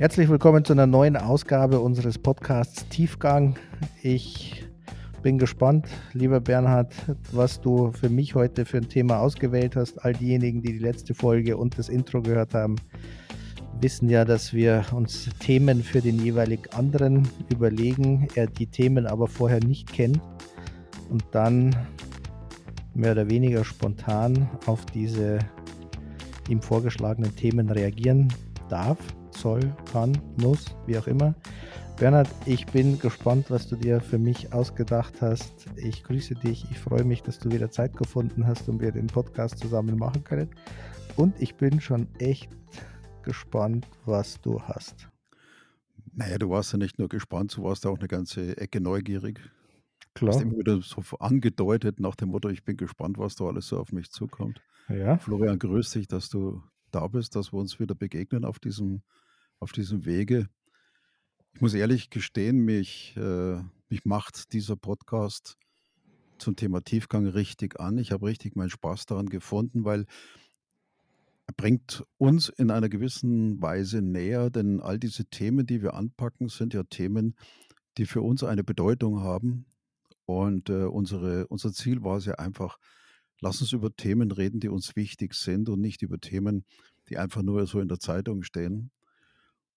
Herzlich willkommen zu einer neuen Ausgabe unseres Podcasts Tiefgang. Ich bin gespannt, lieber Bernhard, was du für mich heute für ein Thema ausgewählt hast. All diejenigen, die die letzte Folge und das Intro gehört haben, wissen ja, dass wir uns Themen für den jeweilig anderen überlegen, er die Themen aber vorher nicht kennt und dann mehr oder weniger spontan auf diese ihm vorgeschlagenen Themen reagieren darf, soll, kann, muss, wie auch immer. Bernhard, ich bin gespannt, was du dir für mich ausgedacht hast. Ich grüße dich. Ich freue mich, dass du wieder Zeit gefunden hast und wir den Podcast zusammen machen können. Und ich bin schon echt gespannt, was du hast. Naja, du warst ja nicht nur gespannt, du warst auch eine ganze Ecke neugierig. Klar. Du hast immer wieder so angedeutet nach dem Motto, ich bin gespannt, was da alles so auf mich zukommt. Ja. Florian, grüß dich, dass du da bist, dass wir uns wieder begegnen auf diesem, auf diesem Wege. Ich muss ehrlich gestehen, mich, äh, mich macht dieser Podcast zum Thema Tiefgang richtig an. Ich habe richtig meinen Spaß daran gefunden, weil er bringt uns in einer gewissen Weise näher, denn all diese Themen, die wir anpacken, sind ja Themen, die für uns eine Bedeutung haben. Und äh, unsere, unser Ziel war es ja einfach, lass uns über Themen reden, die uns wichtig sind und nicht über Themen, die einfach nur so in der Zeitung stehen.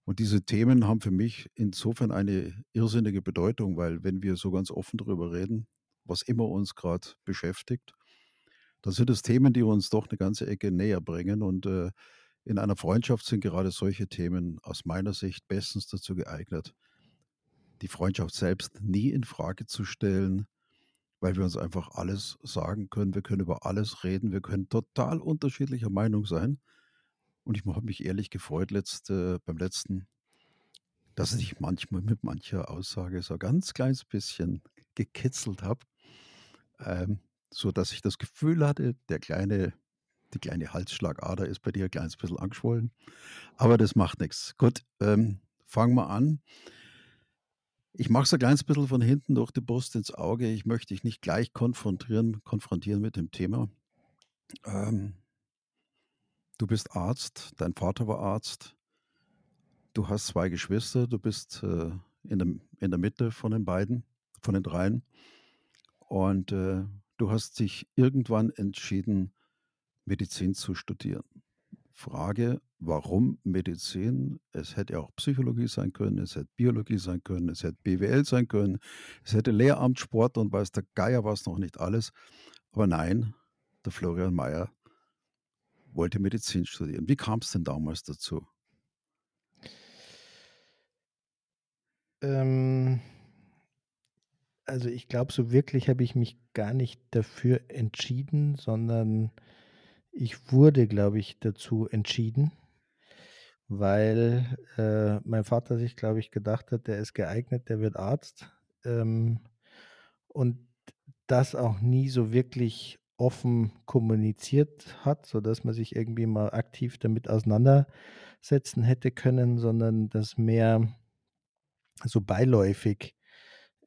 Und diese Themen haben für mich insofern eine irrsinnige Bedeutung, weil wenn wir so ganz offen darüber reden, was immer uns gerade beschäftigt, dann sind es Themen, die uns doch eine ganze Ecke näher bringen. Und äh, in einer Freundschaft sind gerade solche Themen aus meiner Sicht bestens dazu geeignet, die Freundschaft selbst nie in Frage zu stellen, weil wir uns einfach alles sagen können. Wir können über alles reden. Wir können total unterschiedlicher Meinung sein. Und ich habe mich ehrlich gefreut letzt, äh, beim letzten, dass ich manchmal mit mancher Aussage so ein ganz kleines bisschen gekitzelt habe, ähm, so dass ich das Gefühl hatte, der kleine, die kleine Halsschlagader ist bei dir ein kleines bisschen angeschwollen. Aber das macht nichts. Gut, ähm, fangen wir an. Ich mache es ein kleines bisschen von hinten durch die Brust ins Auge. Ich möchte dich nicht gleich konfrontieren, konfrontieren mit dem Thema. Ähm, Du bist Arzt, dein Vater war Arzt, du hast zwei Geschwister, du bist äh, in, der, in der Mitte von den beiden, von den dreien. Und äh, du hast dich irgendwann entschieden, Medizin zu studieren. Frage, warum Medizin? Es hätte auch Psychologie sein können, es hätte Biologie sein können, es hätte BWL sein können, es hätte Lehramt, Sport und weiß der Geier was noch nicht alles. Aber nein, der Florian Mayer wollte Medizin studieren. Wie kam es denn damals dazu? Ähm, also ich glaube, so wirklich habe ich mich gar nicht dafür entschieden, sondern ich wurde, glaube ich, dazu entschieden, weil äh, mein Vater sich, glaube ich, gedacht hat, der ist geeignet, der wird Arzt. Ähm, und das auch nie so wirklich offen kommuniziert hat, sodass man sich irgendwie mal aktiv damit auseinandersetzen hätte können, sondern das mehr so beiläufig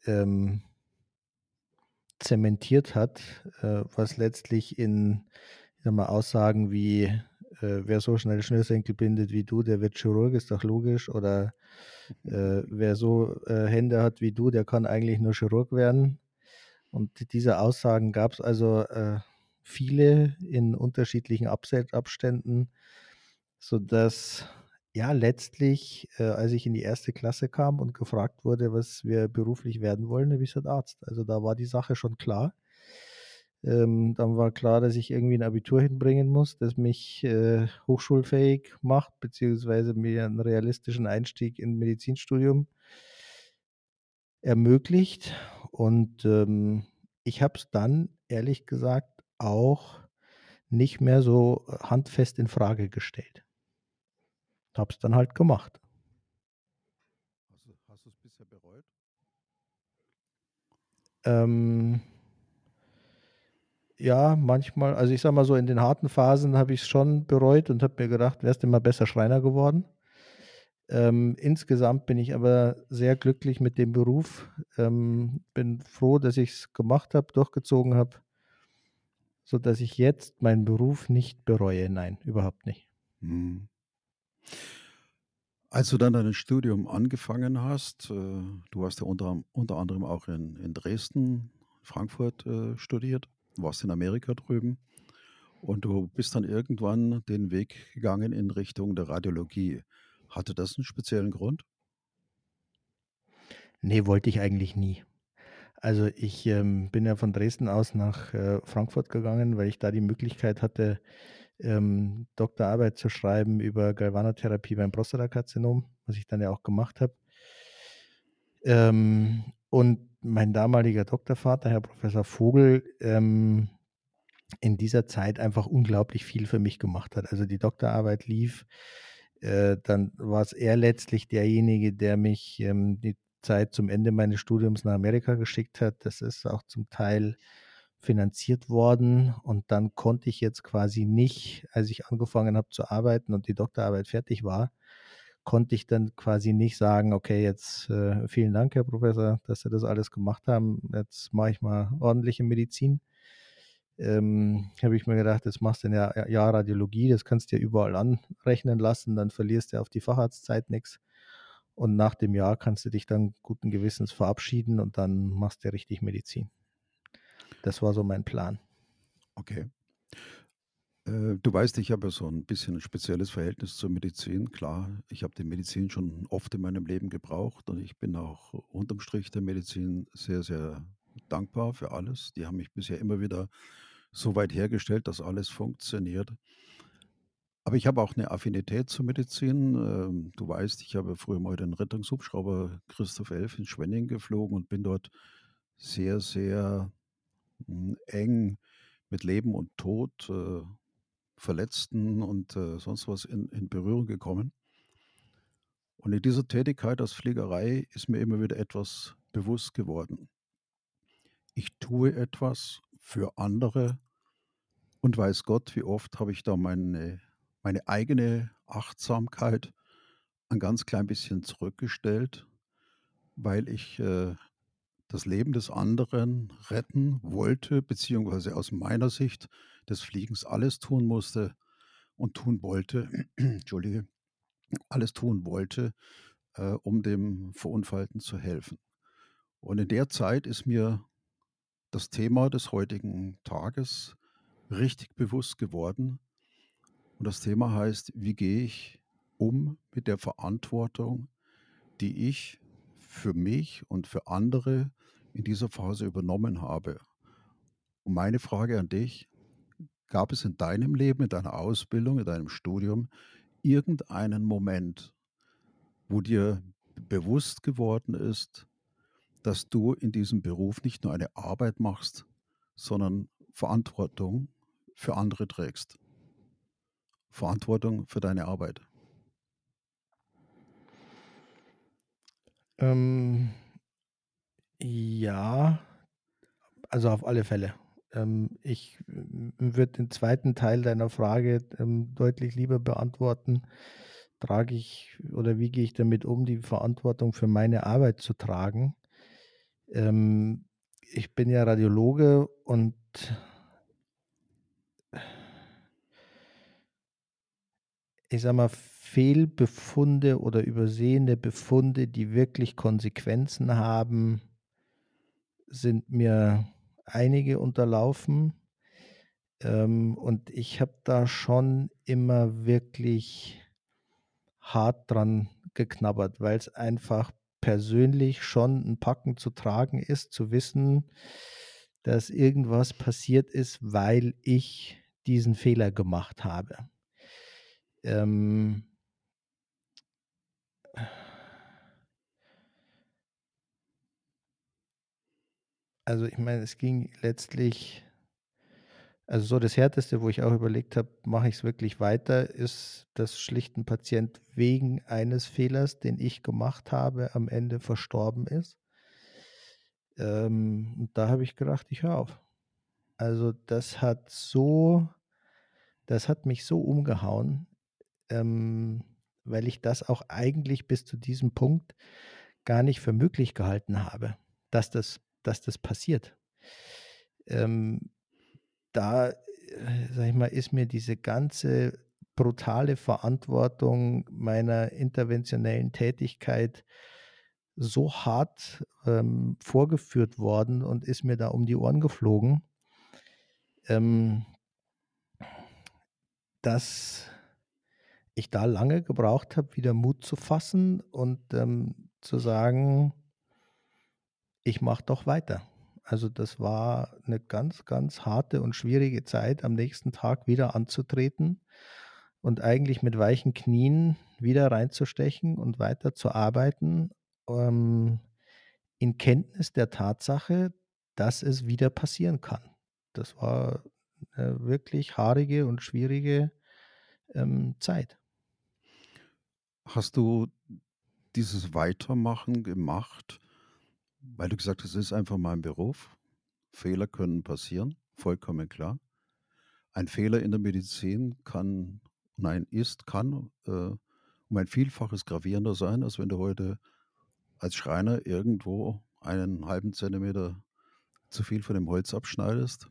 ähm, zementiert hat, äh, was letztlich in mal, Aussagen wie äh, wer so schnell Schnürsenkel bindet wie du, der wird Chirurg, ist doch logisch, oder äh, wer so äh, Hände hat wie du, der kann eigentlich nur Chirurg werden. Und diese Aussagen gab es also äh, viele in unterschiedlichen Abständen, sodass ja letztlich, äh, als ich in die erste Klasse kam und gefragt wurde, was wir beruflich werden wollen, habe ich gesagt Arzt. Also da war die Sache schon klar. Ähm, dann war klar, dass ich irgendwie ein Abitur hinbringen muss, das mich äh, hochschulfähig macht, beziehungsweise mir einen realistischen Einstieg in Medizinstudium ermöglicht. Und ähm, ich habe es dann, ehrlich gesagt, auch nicht mehr so äh, handfest in Frage gestellt. Habe es dann halt gemacht. Hast du, hast du es bisher bereut? Ähm, ja, manchmal, also ich sag mal so, in den harten Phasen habe ich es schon bereut und habe mir gedacht, wärst du mal besser Schreiner geworden. Ähm, insgesamt bin ich aber sehr glücklich mit dem Beruf. Ähm, bin froh, dass ich es gemacht habe, durchgezogen habe, sodass ich jetzt meinen Beruf nicht bereue. Nein, überhaupt nicht. Hm. Als du dann dein Studium angefangen hast, äh, du hast ja unter, unter anderem auch in, in Dresden, Frankfurt äh, studiert, warst in Amerika drüben und du bist dann irgendwann den Weg gegangen in Richtung der Radiologie. Hatte das einen speziellen Grund? Nee, wollte ich eigentlich nie. Also ich ähm, bin ja von Dresden aus nach äh, Frankfurt gegangen, weil ich da die Möglichkeit hatte, ähm, Doktorarbeit zu schreiben über Galvanotherapie beim Prostatakarzinom, was ich dann ja auch gemacht habe. Ähm, und mein damaliger Doktorvater, Herr Professor Vogel, ähm, in dieser Zeit einfach unglaublich viel für mich gemacht hat. Also die Doktorarbeit lief, äh, dann war es er letztlich derjenige, der mich ähm, die Zeit zum Ende meines Studiums nach Amerika geschickt hat. Das ist auch zum Teil finanziert worden und dann konnte ich jetzt quasi nicht, als ich angefangen habe zu arbeiten und die Doktorarbeit fertig war, konnte ich dann quasi nicht sagen, okay, jetzt äh, vielen Dank, Herr Professor, dass Sie das alles gemacht haben. Jetzt mache ich mal ordentliche Medizin. Ähm, habe ich mir gedacht, jetzt machst du eine Jahr Radiologie, das kannst du ja überall anrechnen lassen, dann verlierst du auf die Facharztzeit nichts. Und nach dem Jahr kannst du dich dann guten Gewissens verabschieden und dann machst du richtig Medizin. Das war so mein Plan. Okay. Äh, du weißt, ich habe ja so ein bisschen ein spezielles Verhältnis zur Medizin. Klar, ich habe die Medizin schon oft in meinem Leben gebraucht und ich bin auch unterm Strich der Medizin sehr, sehr dankbar für alles. Die haben mich bisher immer wieder so weit hergestellt, dass alles funktioniert. Aber ich habe auch eine Affinität zur Medizin. Ähm, du weißt, ich habe früher mal den Rettungshubschrauber Christoph Elf in Schwenning geflogen und bin dort sehr, sehr hm, eng mit Leben und Tod, äh, Verletzten und äh, sonst was in, in Berührung gekommen. Und in dieser Tätigkeit als Fliegerei ist mir immer wieder etwas bewusst geworden. Ich tue etwas für andere und weiß Gott, wie oft habe ich da meine, meine eigene Achtsamkeit ein ganz klein bisschen zurückgestellt, weil ich äh, das Leben des anderen retten wollte, beziehungsweise aus meiner Sicht des Fliegens alles tun musste und tun wollte, Entschuldige, alles tun wollte, äh, um dem Verunfallten zu helfen. Und in der Zeit ist mir das Thema des heutigen Tages richtig bewusst geworden. Und das Thema heißt, wie gehe ich um mit der Verantwortung, die ich für mich und für andere in dieser Phase übernommen habe. Und meine Frage an dich, gab es in deinem Leben, in deiner Ausbildung, in deinem Studium irgendeinen Moment, wo dir bewusst geworden ist, dass du in diesem Beruf nicht nur eine Arbeit machst, sondern Verantwortung für andere trägst? Verantwortung für deine Arbeit. Ähm, ja, also auf alle Fälle. Ähm, ich würde den zweiten Teil deiner Frage ähm, deutlich lieber beantworten. Trage ich oder wie gehe ich damit um, die Verantwortung für meine Arbeit zu tragen? Ähm, ich bin ja Radiologe und ich sage mal, Fehlbefunde oder übersehene Befunde, die wirklich Konsequenzen haben, sind mir einige unterlaufen. Ähm, und ich habe da schon immer wirklich hart dran geknabbert, weil es einfach persönlich schon ein Packen zu tragen ist, zu wissen, dass irgendwas passiert ist, weil ich diesen Fehler gemacht habe. Ähm, also ich meine, es ging letztlich, also so das Härteste, wo ich auch überlegt habe, mache ich es wirklich weiter, ist, dass schlicht ein Patient wegen eines Fehlers, den ich gemacht habe, am Ende verstorben ist. Ähm, und da habe ich gedacht, ich höre auf. Also das hat so, das hat mich so umgehauen, ähm, weil ich das auch eigentlich bis zu diesem Punkt gar nicht für möglich gehalten habe, dass das, dass das passiert. Ähm, da, äh, sag ich mal, ist mir diese ganze brutale Verantwortung meiner interventionellen Tätigkeit so hart ähm, vorgeführt worden und ist mir da um die Ohren geflogen, ähm, dass ich da lange gebraucht habe, wieder Mut zu fassen und ähm, zu sagen, ich mache doch weiter. Also das war eine ganz, ganz harte und schwierige Zeit, am nächsten Tag wieder anzutreten und eigentlich mit weichen Knien wieder reinzustechen und weiter zu arbeiten, ähm, in Kenntnis der Tatsache, dass es wieder passieren kann. Das war eine wirklich haarige und schwierige ähm, Zeit. Hast du dieses Weitermachen gemacht, weil du gesagt hast, es ist einfach mein Beruf. Fehler können passieren, vollkommen klar. Ein Fehler in der Medizin kann, nein, ist, kann äh, um ein Vielfaches gravierender sein, als wenn du heute als Schreiner irgendwo einen halben Zentimeter zu viel von dem Holz abschneidest.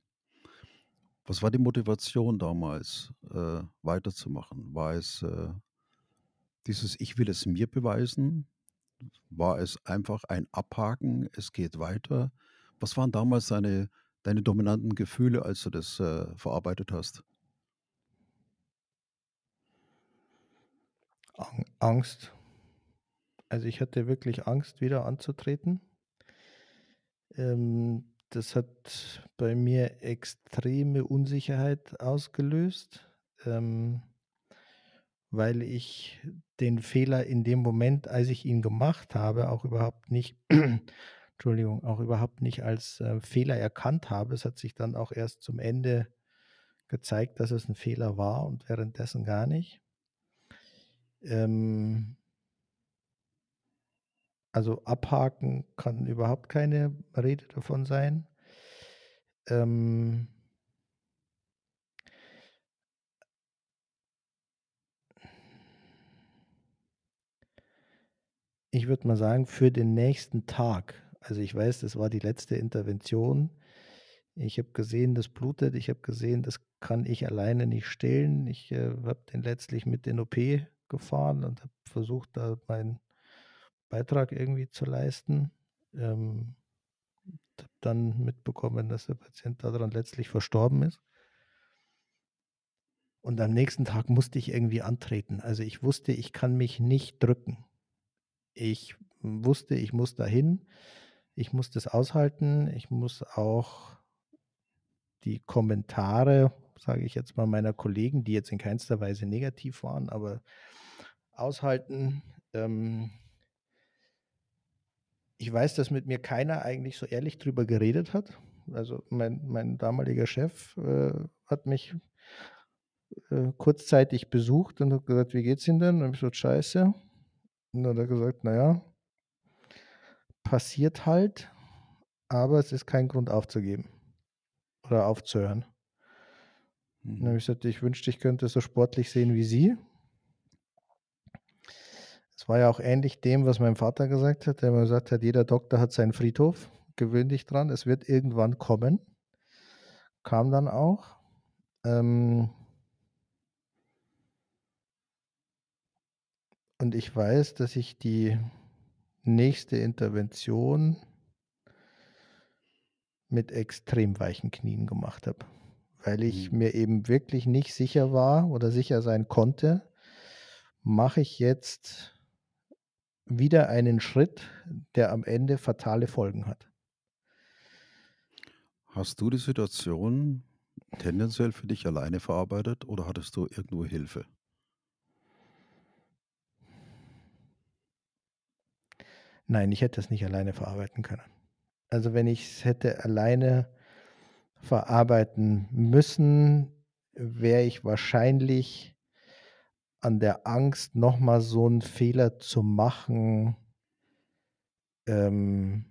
Was war die Motivation damals, äh, weiterzumachen? War es äh, dieses Ich will es mir beweisen? War es einfach ein Abhaken, es geht weiter? Was waren damals deine, deine dominanten Gefühle, als du das äh, verarbeitet hast? Angst. Also ich hatte wirklich Angst, wieder anzutreten. Ähm, das hat bei mir extreme Unsicherheit ausgelöst. Ähm, weil ich den Fehler in dem Moment, als ich ihn gemacht habe, auch überhaupt nicht, Entschuldigung, auch überhaupt nicht als äh, Fehler erkannt habe. Es hat sich dann auch erst zum Ende gezeigt, dass es ein Fehler war und währenddessen gar nicht. Ähm, also abhaken kann überhaupt keine Rede davon sein. Ähm, ich würde mal sagen, für den nächsten Tag. Also ich weiß, das war die letzte Intervention. Ich habe gesehen, das blutet. Ich habe gesehen, das kann ich alleine nicht stillen. Ich äh, habe den letztlich mit in OP gefahren und habe versucht, da meinen Beitrag irgendwie zu leisten. Ähm, habe dann mitbekommen, dass der Patient daran letztlich verstorben ist. Und am nächsten Tag musste ich irgendwie antreten. Also ich wusste, ich kann mich nicht drücken. Ich wusste, ich muss dahin. Ich muss das aushalten. Ich muss auch die Kommentare, sage ich jetzt mal, meiner Kollegen, die jetzt in keinster Weise negativ waren, aber aushalten. Ähm ich weiß, dass mit mir keiner eigentlich so ehrlich drüber geredet hat. Also mein, mein damaliger Chef äh, hat mich äh, kurzzeitig besucht und hat gesagt, wie geht's Ihnen denn? Und ich so, scheiße. Und dann hat er gesagt, naja, passiert halt, aber es ist kein Grund aufzugeben oder aufzuhören. Mhm. Dann habe ich gesagt, ich wünschte, ich könnte so sportlich sehen wie Sie. Es war ja auch ähnlich dem, was mein Vater gesagt hat, der mir gesagt hat, jeder Doktor hat seinen Friedhof, gewöhn dich dran, es wird irgendwann kommen. Kam dann auch. Ähm, Und ich weiß, dass ich die nächste Intervention mit extrem weichen Knien gemacht habe, weil ich mhm. mir eben wirklich nicht sicher war oder sicher sein konnte, mache ich jetzt wieder einen Schritt, der am Ende fatale Folgen hat. Hast du die Situation tendenziell für dich alleine verarbeitet oder hattest du irgendwo Hilfe? Nein, ich hätte es nicht alleine verarbeiten können. Also wenn ich es hätte alleine verarbeiten müssen, wäre ich wahrscheinlich an der Angst, nochmal so einen Fehler zu machen, ähm,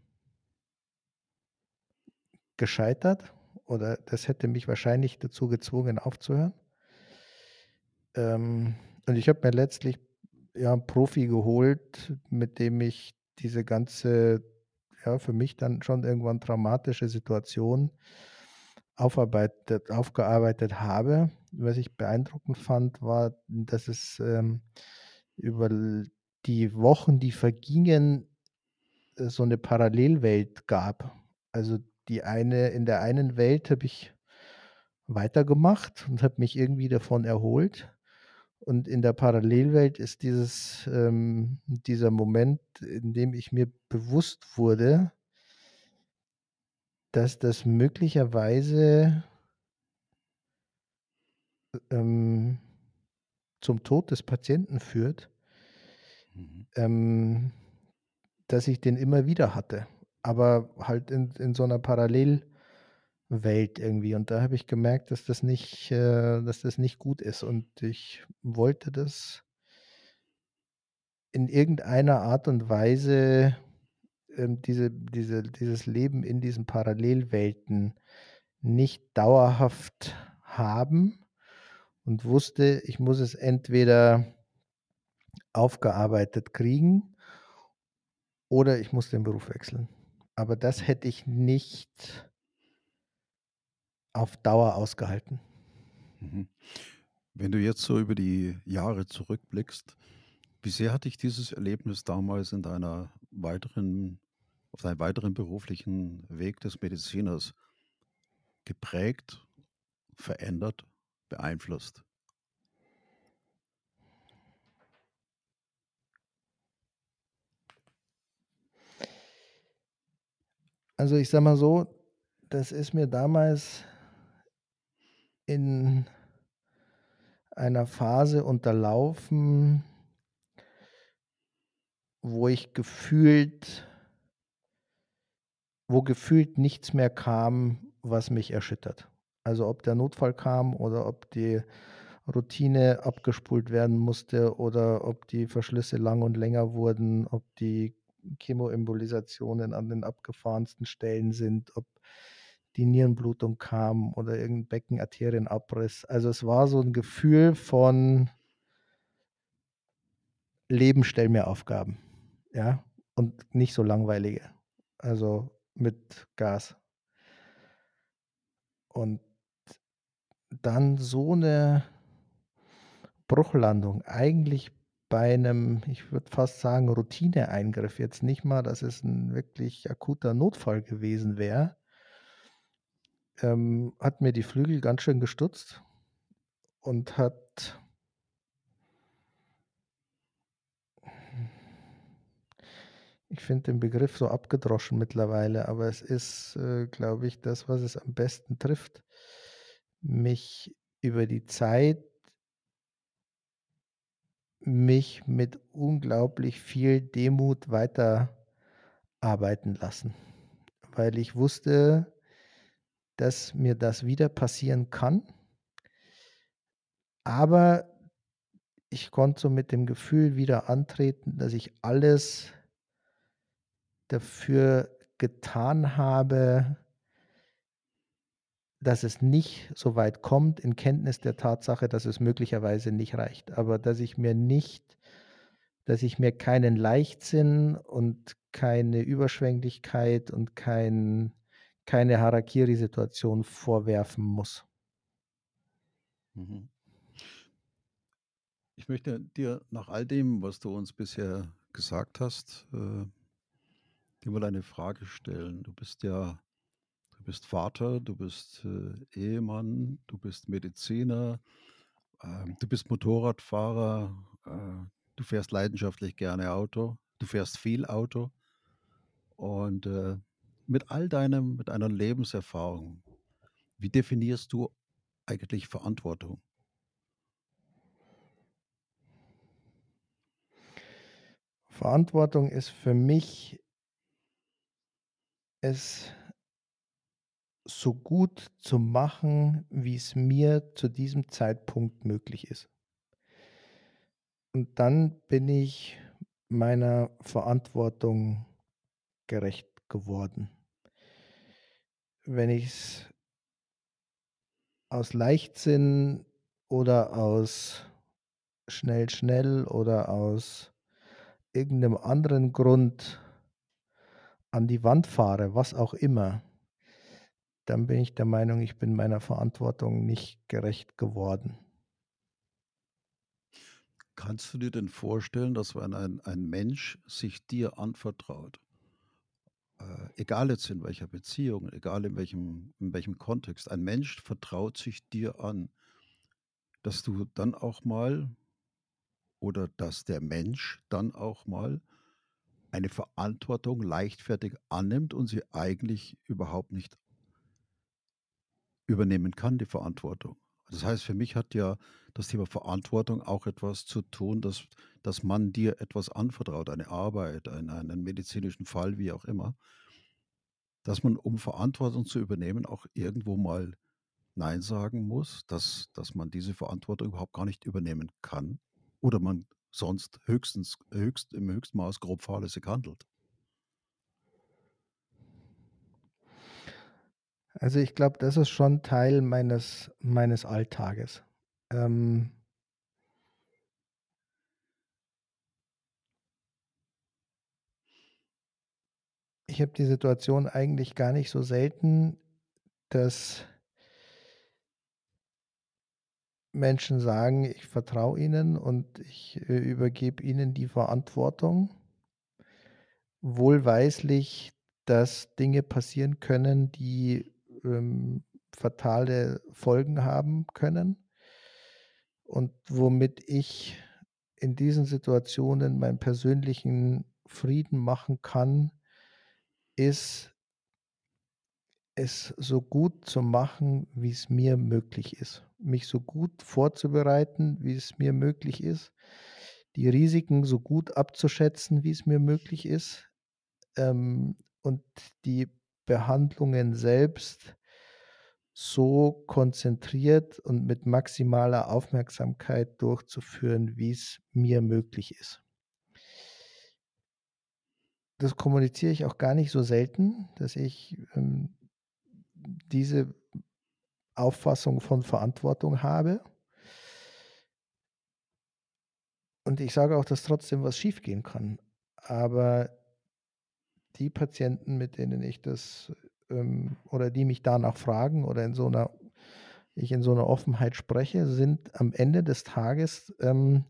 gescheitert. Oder das hätte mich wahrscheinlich dazu gezwungen, aufzuhören. Ähm, und ich habe mir letztlich ja, einen Profi geholt, mit dem ich diese ganze, ja, für mich dann schon irgendwann dramatische Situation aufarbeitet, aufgearbeitet habe. Was ich beeindruckend fand, war, dass es ähm, über die Wochen, die vergingen, äh, so eine Parallelwelt gab. Also die eine, in der einen Welt habe ich weitergemacht und habe mich irgendwie davon erholt. Und in der Parallelwelt ist dieses, ähm, dieser Moment, in dem ich mir bewusst wurde, dass das möglicherweise ähm, zum Tod des Patienten führt, Mhm. ähm, dass ich den immer wieder hatte, aber halt in, in so einer Parallelwelt irgendwie. Und da habe ich gemerkt, dass das nicht, äh, dass das nicht gut ist. Und ich wollte das in irgendeiner Art und Weise ähm, diese, diese, dieses Leben in diesen Parallelwelten nicht dauerhaft haben und wusste, ich muss es entweder aufgearbeitet kriegen oder ich muss den Beruf wechseln. Aber das hätte ich nicht auf Dauer ausgehalten. Mhm. Wenn du jetzt so über die Jahre zurückblickst, wie sehr hat dich dieses Erlebnis damals in deiner weiteren, auf deinem weiteren beruflichen Weg des Mediziners geprägt, verändert, beeinflusst? Also ich sage mal so, das ist mir damals in einer Phase unterlaufen, wo ich gefühlt, wo gefühlt nichts mehr kam, was mich erschüttert. Also ob der Notfall kam oder ob die Routine abgespult werden musste oder ob die Verschlüsse lang und länger wurden, ob die Chemoembolisationen an den abgefahrensten Stellen sind, ob die Nierenblutung kam oder irgendein Beckenarterienabriss. Also es war so ein Gefühl von Leben, stell mir Aufgaben. Ja, und nicht so langweilige. Also mit Gas. Und dann so eine Bruchlandung, eigentlich bei einem, ich würde fast sagen, Routineeingriff, jetzt nicht mal, dass es ein wirklich akuter Notfall gewesen wäre, ähm, hat mir die Flügel ganz schön gestutzt und hat ich finde den Begriff so abgedroschen mittlerweile, aber es ist, äh, glaube ich, das, was es am besten trifft, mich über die Zeit mich mit unglaublich viel Demut weiterarbeiten lassen, weil ich wusste, dass mir das wieder passieren kann. Aber ich konnte so mit dem Gefühl wieder antreten, dass ich alles dafür getan habe, dass es nicht so weit kommt, in Kenntnis der Tatsache, dass es möglicherweise nicht reicht. Aber dass ich mir nicht, dass ich mir keinen Leichtsinn und keine Überschwänglichkeit und kein, keine Harakiri-Situation vorwerfen muss. Mhm. Ich möchte dir nach all dem, was du uns bisher gesagt hast, äh, dir mal eine Frage stellen. Du bist ja, du bist Vater, du bist äh, Ehemann, du bist Mediziner, ähm, du bist Motorradfahrer, äh, du fährst leidenschaftlich gerne Auto, du fährst viel Auto und äh, mit all deinem, mit einer Lebenserfahrung, wie definierst du eigentlich Verantwortung? Verantwortung ist für mich es so gut zu machen, wie es mir zu diesem Zeitpunkt möglich ist. Und dann bin ich meiner Verantwortung gerecht geworden. Wenn ich es aus Leichtsinn oder aus schnell, schnell oder aus irgendeinem anderen Grund an die Wand fahre, was auch immer, dann bin ich der Meinung, ich bin meiner Verantwortung nicht gerecht geworden. Kannst du dir denn vorstellen, dass wenn ein, ein Mensch sich dir anvertraut, äh, egal jetzt in welcher Beziehung, egal in welchem, in welchem Kontext, ein Mensch vertraut sich dir an, dass du dann auch mal oder dass der Mensch dann auch mal eine Verantwortung leichtfertig annimmt und sie eigentlich überhaupt nicht übernehmen kann, die Verantwortung. Das heißt, für mich hat ja das Thema Verantwortung auch etwas zu tun, dass, dass man dir etwas anvertraut, eine Arbeit, einen, einen medizinischen Fall, wie auch immer, dass man, um Verantwortung zu übernehmen, auch irgendwo mal Nein sagen muss, dass, dass man diese Verantwortung überhaupt gar nicht übernehmen kann oder man sonst höchstens höchst, im höchsten Maß grob fahrlässig handelt. Also ich glaube, das ist schon Teil meines, meines Alltages. Ähm, ich habe die Situation eigentlich gar nicht so selten, dass Menschen sagen, ich vertraue ihnen und ich äh, übergebe ihnen die Verantwortung, wohlweislich, dass Dinge passieren können, die ähm, fatale Folgen haben können und womit ich in diesen Situationen meinen persönlichen Frieden machen kann, ist es so gut zu machen, wie es mir möglich ist. Mich so gut vorzubereiten, wie es mir möglich ist. Die Risiken so gut abzuschätzen, wie es mir möglich ist. Ähm, und die Behandlungen selbst so konzentriert und mit maximaler Aufmerksamkeit durchzuführen, wie es mir möglich ist. Das kommuniziere ich auch gar nicht so selten, dass ich ähm, diese Auffassung von Verantwortung habe. Und ich sage auch, dass trotzdem was schiefgehen kann. Aber die Patienten, mit denen ich das ähm, oder die mich danach fragen oder in so einer ich in so einer Offenheit spreche, sind am Ende des Tages ähm,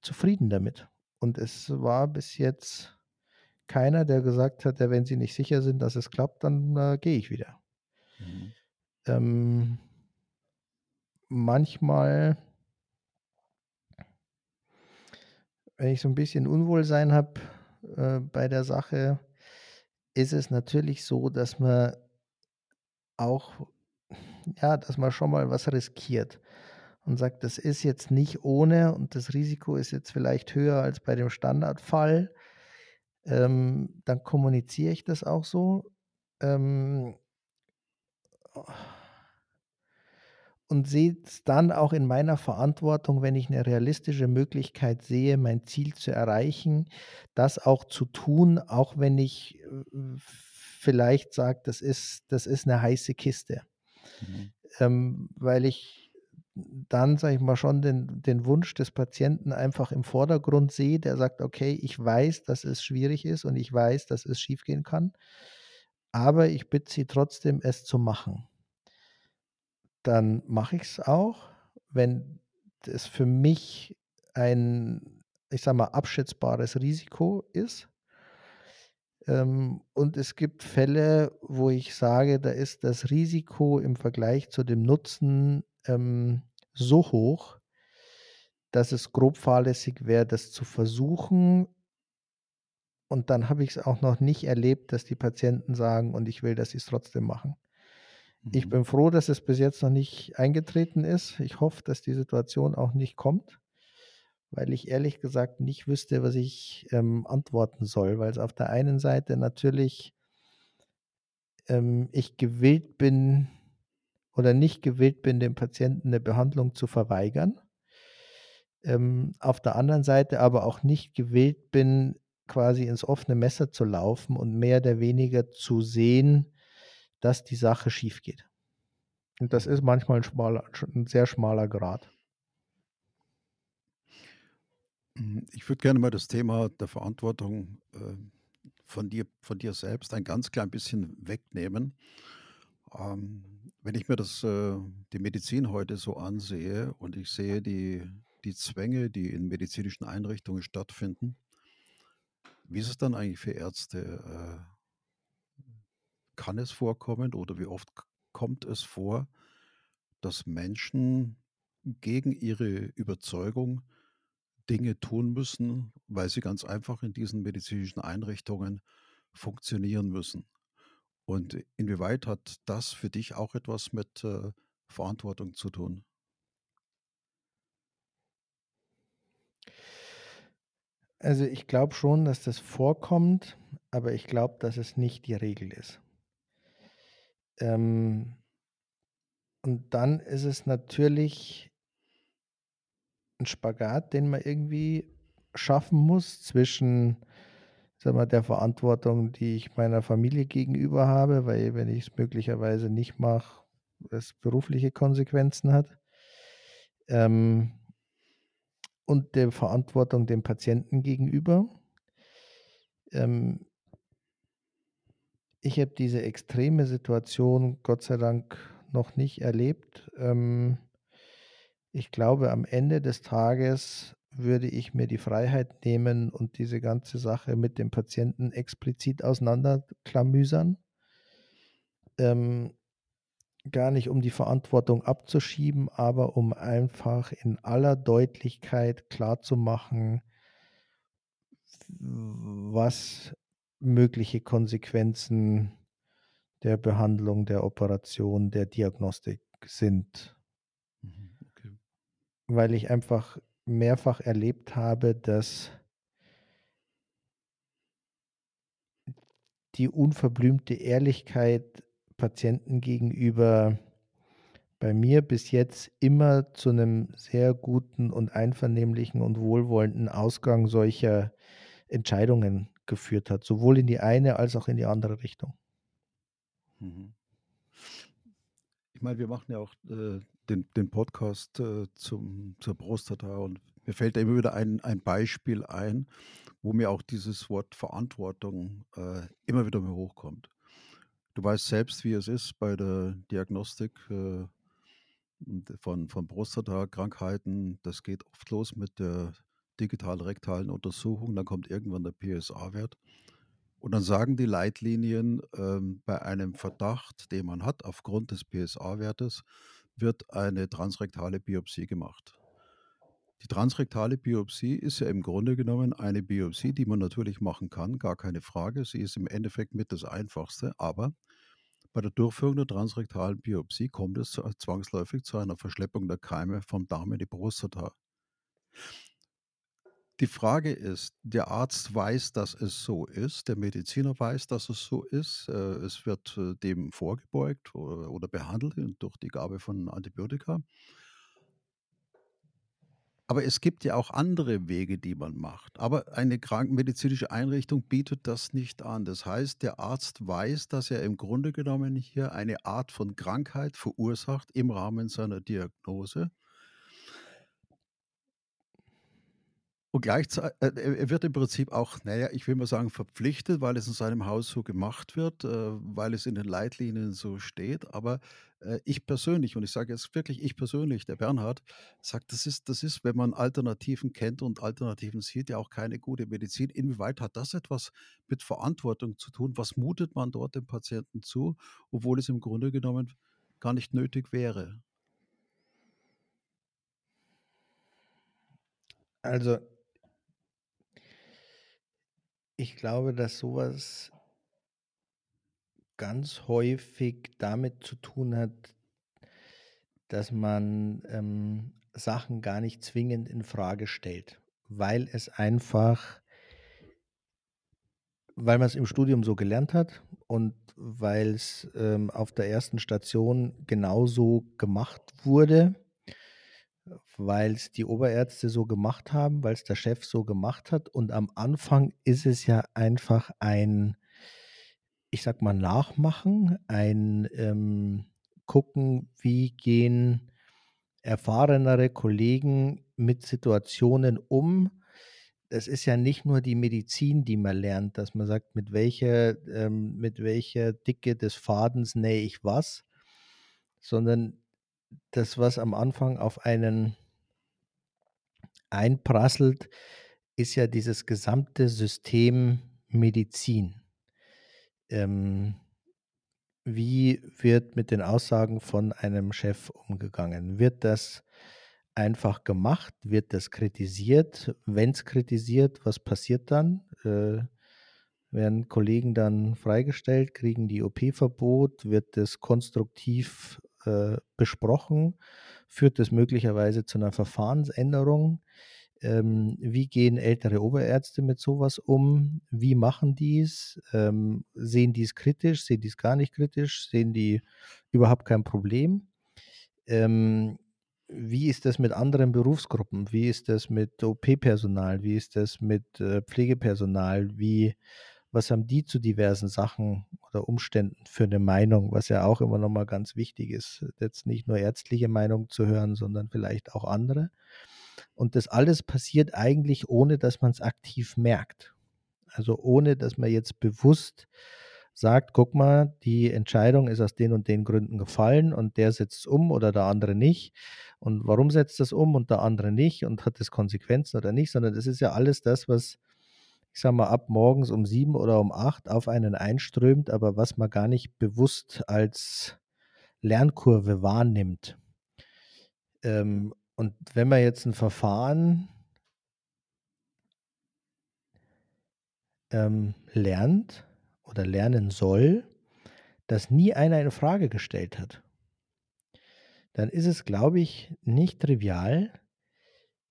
zufrieden damit. Und es war bis jetzt keiner, der gesagt hat, ja, wenn sie nicht sicher sind, dass es klappt, dann äh, gehe ich wieder. Mhm. Ähm, manchmal, wenn ich so ein bisschen Unwohlsein habe äh, bei der Sache, ist es natürlich so, dass man auch, ja, dass man schon mal was riskiert und sagt, das ist jetzt nicht ohne und das Risiko ist jetzt vielleicht höher als bei dem Standardfall, ähm, dann kommuniziere ich das auch so. Ähm, und sehe es dann auch in meiner Verantwortung, wenn ich eine realistische Möglichkeit sehe, mein Ziel zu erreichen, das auch zu tun, auch wenn ich äh, vielleicht sage, das ist, das ist eine heiße Kiste. Mhm. Ähm, weil ich dann, sage ich mal, schon den, den Wunsch des Patienten einfach im Vordergrund sehe, der sagt, okay, ich weiß, dass es schwierig ist und ich weiß, dass es schiefgehen kann, aber ich bitte Sie trotzdem, es zu machen. Dann mache ich es auch, wenn es für mich ein, ich sage mal, abschätzbares Risiko ist ähm, und es gibt Fälle, wo ich sage, da ist das Risiko im Vergleich zu dem Nutzen ähm, so hoch, dass es grob fahrlässig wäre, das zu versuchen. Und dann habe ich es auch noch nicht erlebt, dass die Patienten sagen, und ich will, dass sie es trotzdem machen. Mhm. Ich bin froh, dass es bis jetzt noch nicht eingetreten ist. Ich hoffe, dass die Situation auch nicht kommt weil ich ehrlich gesagt nicht wüsste, was ich ähm, antworten soll, weil es auf der einen Seite natürlich ähm, ich gewillt bin oder nicht gewillt bin, dem Patienten eine Behandlung zu verweigern. Ähm, auf der anderen Seite aber auch nicht gewillt bin, quasi ins offene Messer zu laufen und mehr oder weniger zu sehen, dass die Sache schief geht. Und das ist manchmal ein, schmaler, ein sehr schmaler Grad. Hm, ich würde gerne mal das Thema der Verantwortung äh, von dir, von dir selbst ein ganz klein bisschen wegnehmen. Ähm, wenn ich mir das, äh, die Medizin heute so ansehe und ich sehe die, die Zwänge, die in medizinischen Einrichtungen stattfinden, wie ist es dann eigentlich für Ärzte? Äh, kann es vorkommen oder wie oft kommt es vor, dass Menschen gegen ihre Überzeugung Dinge tun müssen, weil sie ganz einfach in diesen medizinischen Einrichtungen funktionieren müssen? Und inwieweit hat das für dich auch etwas mit, äh, Verantwortung zu tun? Also ich glaube schon, dass das vorkommt, aber ich glaube, dass es nicht die Regel ist. Ähm, und dann ist es natürlich ein Spagat, den man irgendwie schaffen muss zwischen, sag mal, der Verantwortung, die ich meiner Familie gegenüber habe, weil wenn ich es möglicherweise nicht mache, es berufliche Konsequenzen hat, ähm, und der Verantwortung dem Patienten gegenüber. Ähm, ich habe diese extreme Situation Gott sei Dank noch nicht erlebt. Ähm, ich glaube, am Ende des Tages würde ich mir die Freiheit nehmen und diese ganze Sache mit dem Patienten explizit auseinanderklamüsern. Ähm, gar nicht, um die Verantwortung abzuschieben, aber um einfach in aller Deutlichkeit klarzumachen, was mögliche Konsequenzen der Behandlung, der Operation, der Diagnostik sind. Mhm, okay. Weil ich einfach mehrfach erlebt habe, dass die unverblümte Ehrlichkeit Patienten gegenüber bei mir bis jetzt immer zu einem sehr guten und einvernehmlichen und wohlwollenden Ausgang solcher Entscheidungen geführt hat, sowohl in die eine als auch in die andere Richtung. Mhm. Ich meine, wir machen ja auch, äh, den den Podcast, äh, zum zur Prostata und mir fällt da immer wieder ein ein Beispiel ein, wo mir auch dieses Wort Verantwortung, äh, immer wieder mal hochkommt. Du weißt selbst, wie es ist bei der Diagnostik, äh, von von Prostatakrankheiten. Das geht oft los mit der digital-rektalen Untersuchung, dann kommt irgendwann der PSA-Wert. Und dann sagen die Leitlinien, ähm, bei einem Verdacht, den man hat aufgrund des PSA-Wertes, wird eine transrektale Biopsie gemacht. Die transrektale Biopsie ist ja im Grunde genommen eine Biopsie, die man natürlich machen kann, gar keine Frage. Sie ist im Endeffekt mit das Einfachste, aber bei der Durchführung der transrektalen Biopsie kommt es zwangsläufig zu einer Verschleppung der Keime vom Darm in die Prostata. Die Frage ist, der Arzt weiß, dass es so ist, der Mediziner weiß, dass es so ist, äh, es wird, äh, dem vorgebeugt oder behandelt durch die Gabe von Antibiotika. Aber es gibt ja auch andere Wege, die man macht. Aber eine krankenmedizinische Einrichtung bietet das nicht an. Das heißt, der Arzt weiß, dass er im Grunde genommen hier eine Art von Krankheit verursacht im Rahmen seiner Diagnose. Und gleichzei äh, er er wird im Prinzip auch, na ja, ich will mal sagen, verpflichtet, weil es in seinem Haus so gemacht wird, äh, weil es in den Leitlinien so steht. Aber, äh, ich persönlich, und ich sage jetzt wirklich ich persönlich, der Bernhard, sagt, das ist das ist, wenn man Alternativen kennt und Alternativen sieht, ja auch keine gute Medizin. Inwieweit hat das etwas mit Verantwortung zu tun? Was mutet man dort dem Patienten zu, obwohl es im Grunde genommen gar nicht nötig wäre? Also, ich glaube, dass sowas ganz häufig damit zu tun hat, dass man, ähm, Sachen gar nicht zwingend in Frage stellt, weil es einfach weil man es im Studium so gelernt hat und weil's, ähm, auf der ersten Station genauso gemacht wurde, weil es die Oberärzte so gemacht haben, weil es der Chef so gemacht hat. Und am Anfang ist es ja einfach ein ich sage mal, nachmachen, ein, ähm, gucken, wie gehen erfahrenere Kollegen mit Situationen um, das ist ja nicht nur die Medizin, die man lernt, dass man sagt, mit welcher, ähm, mit welcher Dicke des Fadens nähe ich was, sondern das, was am Anfang auf einen einprasselt, ist ja dieses gesamte System Medizin. Ähm, wie wird mit den Aussagen von einem Chef umgegangen? Wird das einfach gemacht? Wird das kritisiert? Wenn es kritisiert, was passiert dann? Äh, werden Kollegen dann freigestellt? Kriegen die OP-Verbot? Wird das konstruktiv äh, besprochen? Führt das möglicherweise zu einer Verfahrensänderung? Ähm, wie gehen ältere Oberärzte mit sowas um? Wie machen die es? Ähm, sehen die es kritisch? Sehen die es gar nicht kritisch? Sehen die überhaupt kein Problem? Ähm, wie ist das mit anderen Berufsgruppen? Wie ist das mit OP-Personal? Wie ist das mit äh, Pflegepersonal? Wie, was haben die zu diversen Sachen oder Umständen für eine Meinung, was ja auch immer nochmal ganz wichtig ist, jetzt nicht nur ärztliche Meinung zu hören, sondern vielleicht auch andere. Und das alles passiert eigentlich, ohne dass man es aktiv merkt. Also ohne, dass man jetzt bewusst sagt, guck mal, die Entscheidung ist aus den und den Gründen gefallen und der setzt es um oder der andere nicht. Und warum setzt das um und der andere nicht und hat das Konsequenzen oder nicht, sondern das ist ja alles das, was ich sage mal, ab morgens um sieben oder um acht auf einen einströmt, aber was man gar nicht bewusst als Lernkurve wahrnimmt. Ähm, und wenn man jetzt ein Verfahren ähm, lernt oder lernen soll, das nie einer in Frage gestellt hat, dann ist es, glaube ich, nicht trivial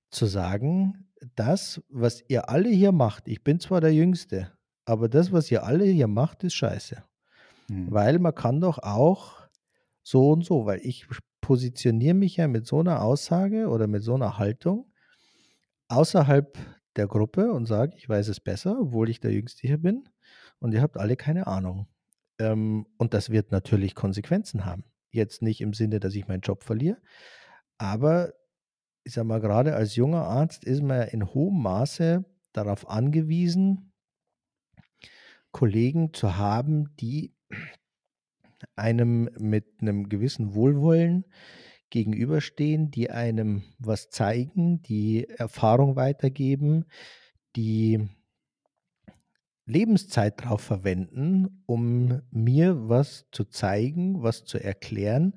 zu sagen, das, was ihr alle hier macht, ich bin zwar der Jüngste, aber das, was ihr alle hier macht, ist scheiße. Mhm. Weil man kann doch auch so und so, weil ich positioniere mich ja mit so einer Aussage oder mit so einer Haltung außerhalb der Gruppe und sage, ich weiß es besser, obwohl ich der Jüngste hier bin und ihr habt alle keine Ahnung. Ähm, und das wird natürlich Konsequenzen haben. Jetzt nicht im Sinne, dass ich meinen Job verliere, aber ich sage mal, gerade als junger Arzt ist man in hohem Maße darauf angewiesen, Kollegen zu haben, die einem mit einem gewissen Wohlwollen gegenüberstehen, die einem was zeigen, die Erfahrung weitergeben, die Lebenszeit darauf verwenden, um mir was zu zeigen, was zu erklären,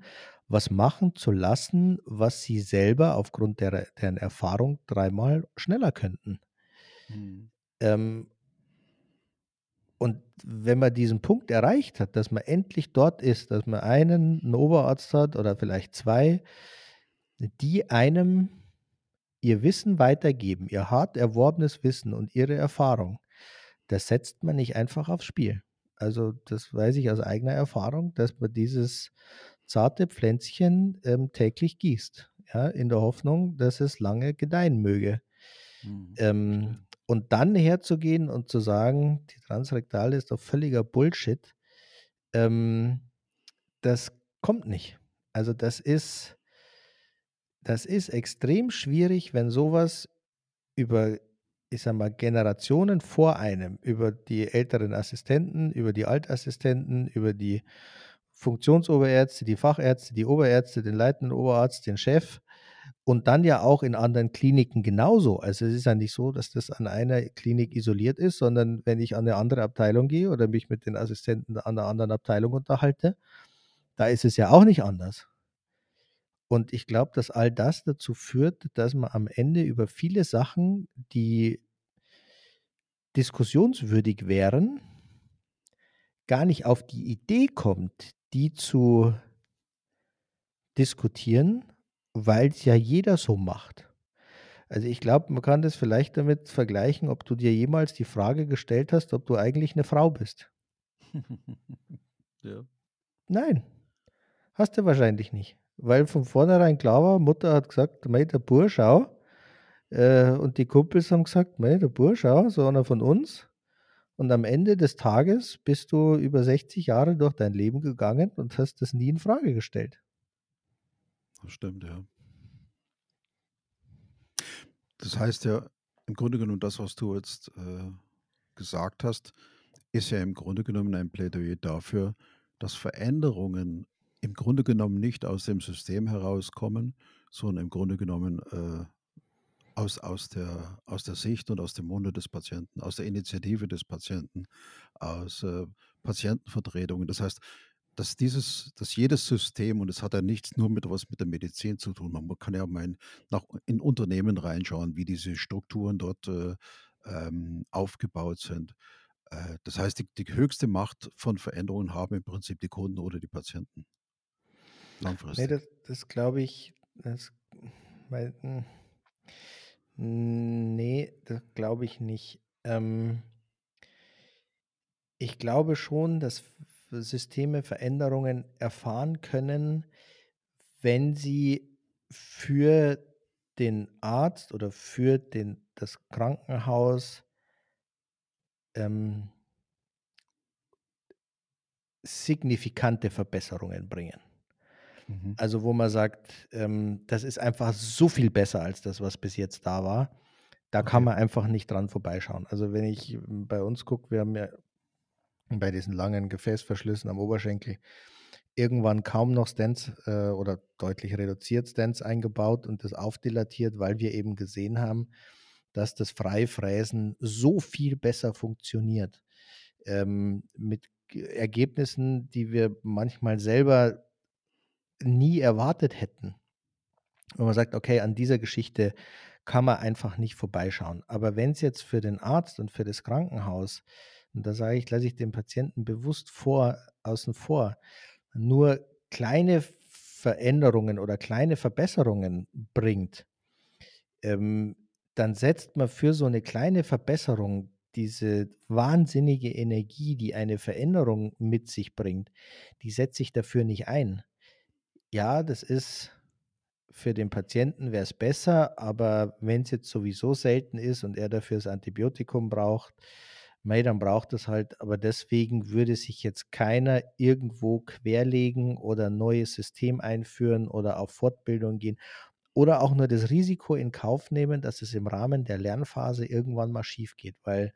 was machen zu lassen, was sie selber aufgrund der, deren Erfahrung dreimal schneller könnten. Mhm. Ähm, und wenn man diesen Punkt erreicht hat, dass man endlich dort ist, dass man einen, einen Oberarzt hat oder vielleicht zwei, die einem ihr Wissen weitergeben, ihr hart erworbenes Wissen und ihre Erfahrung, das setzt man nicht einfach aufs Spiel. Also das weiß ich aus eigener Erfahrung, dass man dieses zarte Pflänzchen ähm, täglich gießt, ja, in der Hoffnung, dass es lange gedeihen möge. Mhm, ähm, und dann herzugehen und zu sagen, die Transrektale ist doch völliger Bullshit, ähm, das kommt nicht. Also das ist, das ist extrem schwierig, wenn sowas über ich sag mal, Generationen vor einem, über die älteren Assistenten, über die Altassistenten, über die Funktionsoberärzte, die Fachärzte, die Oberärzte, den leitenden Oberarzt, den Chef und dann ja auch in anderen Kliniken genauso. Also es ist ja nicht so, dass das an einer Klinik isoliert ist, sondern wenn ich an eine andere Abteilung gehe oder mich mit den Assistenten an einer anderen Abteilung unterhalte, da ist es ja auch nicht anders. Und ich glaube, dass all das dazu führt, dass man am Ende über viele Sachen, die diskussionswürdig wären, gar nicht auf die Idee kommt, die zu diskutieren, weil es ja jeder so macht. Also ich glaube, man kann das vielleicht damit vergleichen, ob du dir jemals die Frage gestellt hast, ob du eigentlich eine Frau bist. ja. Nein, hast du wahrscheinlich nicht weil von vornherein klar war, Mutter hat gesagt, mei, der Bursch auch. Äh, und die Kumpels haben gesagt, mei, der Bursch auch, so einer von uns. Und am Ende des Tages bist du über 60 Jahre durch dein Leben gegangen und hast das nie in Frage gestellt. Das stimmt, ja. Das heißt ja, im Grunde genommen das, was du jetzt äh, gesagt hast, ist ja im Grunde genommen ein Plädoyer dafür, dass Veränderungen im Grunde genommen nicht aus dem System herauskommen, sondern im Grunde genommen äh, aus, aus, der, aus der Sicht und aus dem Munde des Patienten, aus der Initiative des Patienten, aus äh, Patientenvertretungen. Das heißt, dass dieses, dass jedes System, und es hat ja nichts nur mit was mit der Medizin zu tun, man kann ja mal in, nach, in Unternehmen reinschauen, wie diese Strukturen dort äh, ähm, aufgebaut sind. Äh, das heißt, die, die höchste Macht von Veränderungen haben im Prinzip die Kunden oder die Patienten. Nee, Langfristig. das, das glaube ich, das, weil, hm, nee, das glaube ich nicht. Ähm, ich glaube schon, dass Systeme Veränderungen erfahren können, wenn sie für den Arzt oder für den, das Krankenhaus ähm, signifikante Verbesserungen bringen. Mhm. Also wo man sagt, ähm, das ist einfach so viel besser als das, was bis jetzt da war. Da kann Okay. man einfach nicht dran vorbeischauen. Also wenn ich ähm, bei uns gucke, wir haben ja bei diesen langen Gefäßverschlüssen am Oberschenkel irgendwann kaum noch Stents äh, oder deutlich reduziert Stents eingebaut und das aufdilatiert, weil wir eben gesehen haben, dass das Freifräsen so viel besser funktioniert. Ähm, mit Ergebnissen, die wir manchmal selber nie erwartet hätten. Und man sagt, okay, an dieser Geschichte kann man einfach nicht vorbeischauen. Aber wenn es jetzt für den Arzt und für das Krankenhaus, und da sage ich, lasse ich den Patienten bewusst vor, außen vor, nur kleine Veränderungen oder kleine Verbesserungen bringt, ähm, dann setzt man für so eine kleine Verbesserung diese wahnsinnige Energie, die eine Veränderung mit sich bringt, die setze ich dafür nicht ein. Ja, das ist für den Patienten wäre es besser, aber wenn es jetzt sowieso selten ist und er dafür das Antibiotikum braucht, mei, dann braucht es halt, aber deswegen würde sich jetzt keiner irgendwo querlegen oder ein neues System einführen oder auf Fortbildung gehen oder auch nur das Risiko in Kauf nehmen, dass es im Rahmen der Lernphase irgendwann mal schief geht, weil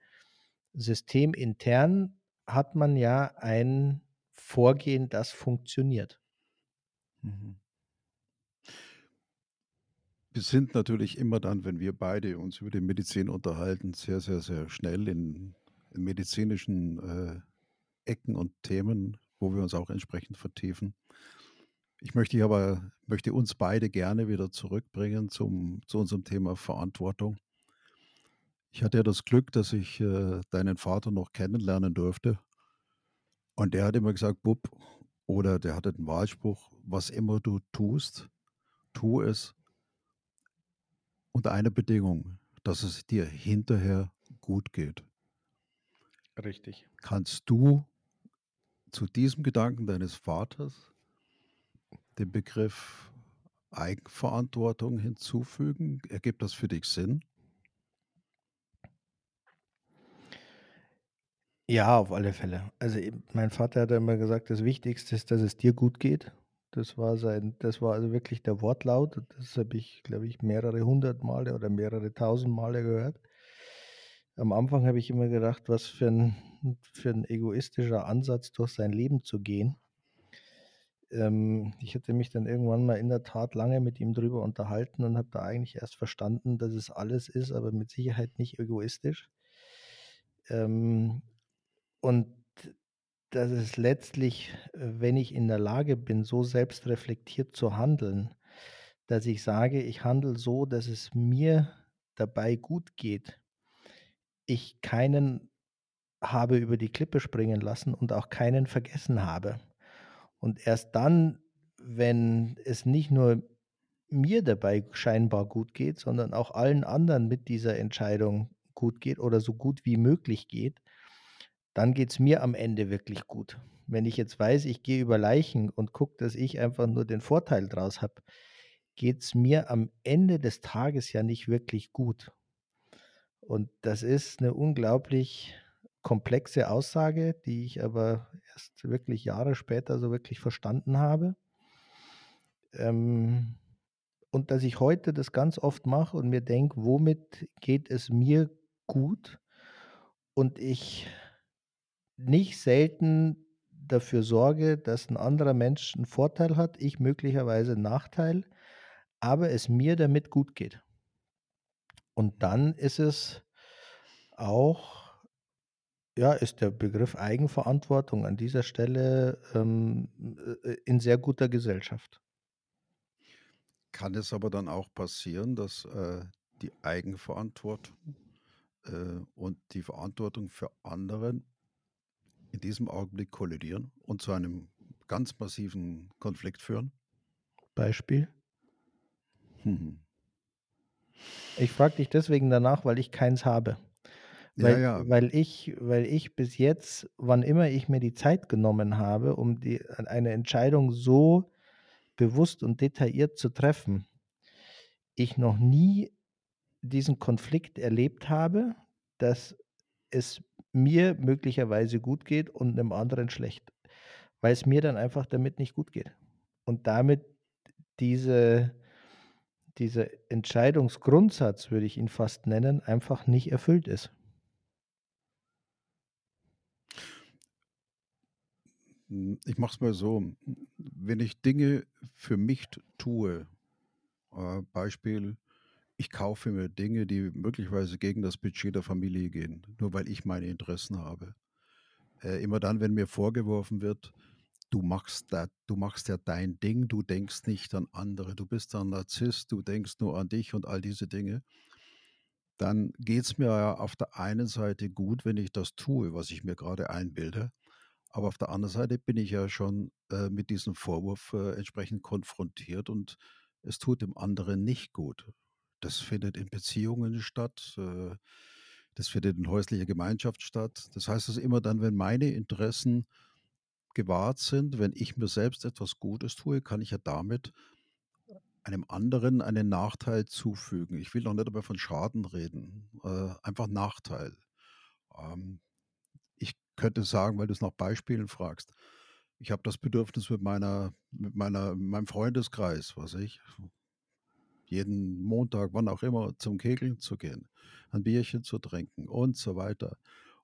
systemintern hat man ja ein Vorgehen, das funktioniert. Mhm. Wir sind natürlich immer dann, wenn wir beide uns über die Medizin unterhalten, sehr, sehr, sehr schnell in, in medizinischen äh, Ecken und Themen, wo wir uns auch entsprechend vertiefen. Ich möchte aber, möchte uns beide gerne wieder zurückbringen zum, zu unserem Thema Verantwortung. Ich hatte ja das Glück, dass ich äh, deinen Vater noch kennenlernen durfte. Und der hat immer gesagt, Bub, oder der hatte den Wahlspruch, was immer du tust, tu es unter einer Bedingung, dass es dir hinterher gut geht. Richtig. Kannst du zu diesem Gedanken deines Vaters den Begriff Eigenverantwortung hinzufügen? Ergibt das für dich Sinn? Ja, auf alle Fälle. Also mein Vater hat immer gesagt, das Wichtigste ist, dass es dir gut geht. Das war sein, das war also wirklich der Wortlaut. Das habe ich, glaube ich, mehrere hundert Male oder mehrere tausend Male gehört. Am Anfang habe ich immer gedacht, was für ein, für ein egoistischer Ansatz, durch sein Leben zu gehen. Ähm, ich hatte mich dann irgendwann mal in der Tat lange mit ihm drüber unterhalten und habe da eigentlich erst verstanden, dass es alles ist, aber mit Sicherheit nicht egoistisch. Ähm, und dass es letztlich, äh, wenn ich in der Lage bin, so selbstreflektiert zu handeln, dass ich sage, ich handle so, dass es mir dabei gut geht, ich keinen habe über die Klippe springen lassen und auch keinen vergessen habe. Und erst dann, wenn es nicht nur mir dabei scheinbar gut geht, sondern auch allen anderen mit dieser Entscheidung gut geht oder so gut wie möglich geht, dann geht es mir am Ende wirklich gut. Wenn ich jetzt weiß, ich gehe über Leichen und gucke, dass ich einfach nur den Vorteil draus habe, geht es mir am Ende des Tages ja nicht wirklich gut. Und das ist eine unglaublich komplexe Aussage, die ich aber erst wirklich Jahre später so wirklich verstanden habe. Ähm, und dass ich heute das ganz oft mache und mir denke, womit geht es mir gut? Und ich nicht selten dafür sorge, dass ein anderer Mensch einen Vorteil hat, ich möglicherweise 'n Nachteil, aber es mir damit gut geht. Und dann ist es auch ja, ist der Begriff Eigenverantwortung an dieser Stelle, ähm, äh, äh, in sehr guter Gesellschaft. Kann es aber dann auch passieren, dass, äh, die Eigenverantwortung, äh, und die Verantwortung für anderen in diesem Augenblick kollidieren und zu einem ganz massiven Konflikt führen? Beispiel? Mhm. Ich frage dich deswegen danach, weil ich keins habe. Ja, Weil ja. weil ich weil ich bis jetzt, wann immer ich mir die Zeit genommen habe, um die eine Entscheidung so bewusst und detailliert zu treffen ich noch nie diesen Konflikt erlebt habe, dass es mir möglicherweise gut geht und 'nem anderen schlecht, weil's mir dann einfach damit nicht gut geht. Und damit diese dieser Entscheidungsgrundsatz, würde ich ihn fast nennen, einfach nicht erfüllt ist. Ich mache es mal so, wenn ich Dinge für mich tue, äh, Beispiel, ich kaufe mir Dinge, die möglicherweise gegen das Budget der Familie gehen, nur weil ich meine Interessen habe. Äh, immer dann, wenn mir vorgeworfen wird: „Du machst da du machst ja dein Ding, du denkst nicht an andere, du bist ein Narzisst, du denkst nur an dich“ und all diese Dinge dann geht's mir ja auf der einen Seite gut, wenn ich das tue, was ich mir grade einbilde, aber auf der anderen Seite bin ich ja schon, äh, mit diesem Vorwurf, äh, entsprechend konfrontiert und es tut dem anderen nicht gut. Das findet in Beziehungen statt, äh, das findet in häuslicher Gemeinschaft statt. Das heißt also immer dann, wenn meine Interessen gewahrt sind, wenn ich mir selbst etwas Gutes tue, kann ich ja damit einem anderen einen Nachteil zufügen. Ich will noch nicht einmal von Schaden reden, äh, einfach Nachteil. Ähm, ich könnte sagen, weil du's nach Beispielen fragst, ich habe das Bedürfnis mit meiner mit meiner meinem Freundeskreis, was ich, jeden Montag, wann auch immer, zum Kegeln zu gehen, ein Bierchen zu trinken und so weiter.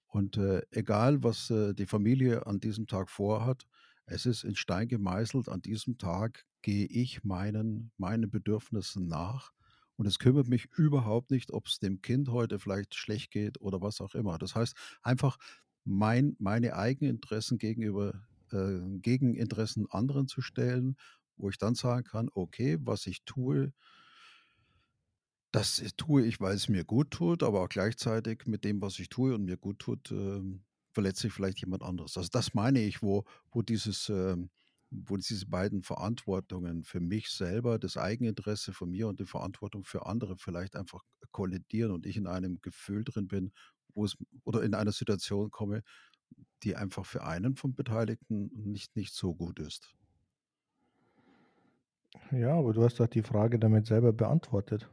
Und, äh, egal, was, äh, die Familie an diesem Tag vorhat, es ist in Stein gemeißelt, an diesem Tag gehe ich meinen meinen Bedürfnissen nach und es kümmert mich überhaupt nicht, ob's dem Kind heute vielleicht schlecht geht oder was auch immer. Das heißt, einfach mein meine Eigeninteressen gegenüber äh, gegen Interessen anderen zu stellen, wo ich dann sagen kann: „Okay, was ich tue“ „das, äh, tue ich, weil's mir gut tut, aber auch gleichzeitig mit dem, was ich tue und mir gut tut, ähm, verletze ich vielleicht jemand anderes.“ Also, das meine ich, wo wo dieses, ähm wo diese beiden Verantwortungen für mich selber, das Eigeninteresse von mir und die Verantwortung für andere vielleicht einfach kollidieren und ich in einem Gefühl drin bin, wo es oder in einer Situation komme, die einfach für einen von Beteiligten nicht nicht so gut ist. Ja, aber du hast doch die Frage damit selber beantwortet.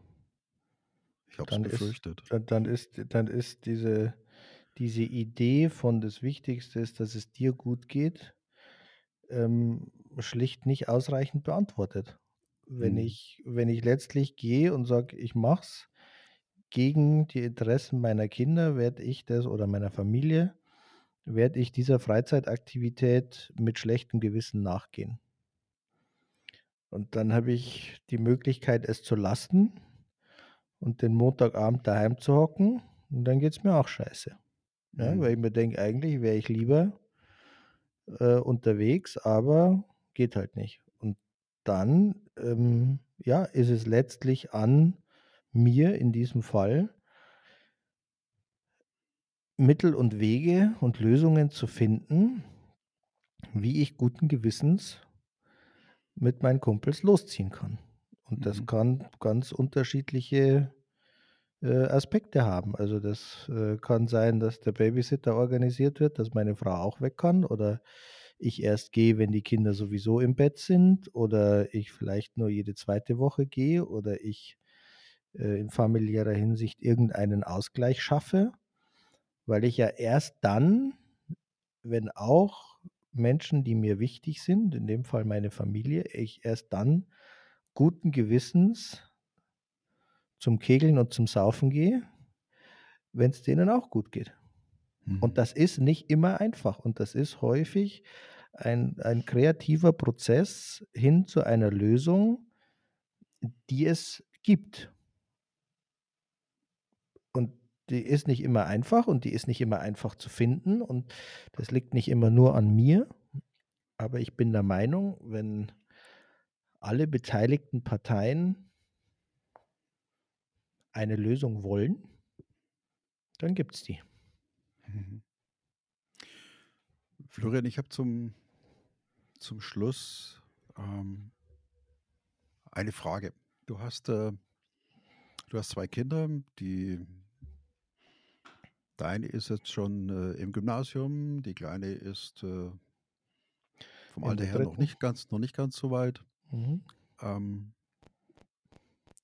Ich habe es Dann ist befürchtet. dann ist dann ist diese diese Idee von das Wichtigste ist, dass es dir gut geht, ähm, schlicht nicht ausreichend beantwortet. Wenn Mhm. ich wenn ich letztlich gehe und sage: „Ich mache es gegen die Interessen meiner Kinder“, werde ich das oder meiner Familie werde ich dieser Freizeitaktivität mit schlechtem Gewissen nachgehen. Und dann habe ich die Möglichkeit, es zu lassen und den Montagabend daheim zu hocken und dann geht's mir auch scheiße. Ja, weil Mhm. ich mir denke: „Eigentlich wäre ich lieber“ „äh, unterwegs, aber geht halt nicht.“ Und dann, ähm, ja, ist es letztlich an mir in diesem Fall Mittel und Wege und Lösungen zu finden wie ich guten Gewissens mit meinen Kumpels losziehen kann. Und das Mhm. kann ganz unterschiedliche, äh, Aspekte haben. Also, das, äh, kann sein, dass der Babysitter organisiert wird, dass meine Frau auch weg kann oder ich erst gehe, wenn die Kinder sowieso im Bett sind oder ich vielleicht nur jede 2. Woche gehe oder ich, äh, in familiärer Hinsicht irgendeinen Ausgleich schaffe, weil ich ja erst dann, wenn auch Menschen, die mir wichtig sind, in dem Fall meine Familie ich erst dann guten Gewissens zum Kegeln und zum Saufen gehe, wenn es denen auch gut geht. Mhm. Und das ist nicht immer einfach und das ist häufig ein, ein kreativer Prozess hin zu einer Lösung, die es gibt. Und die ist nicht immer einfach und die ist nicht immer einfach zu finden und das liegt nicht immer nur an mir. Aber ich bin der Meinung, wenn alle beteiligten Parteien eine Lösung wollen, dann gibt es die. Mhm. Florian, ich habe zum, zum Schluss ähm, eine Frage. Du hast, äh, du hast zwei Kinder, die deine ist jetzt schon äh, im Gymnasium, die kleine ist äh, vom Alter her noch nicht ganz, noch nicht ganz so weit. Mhm. Ähm,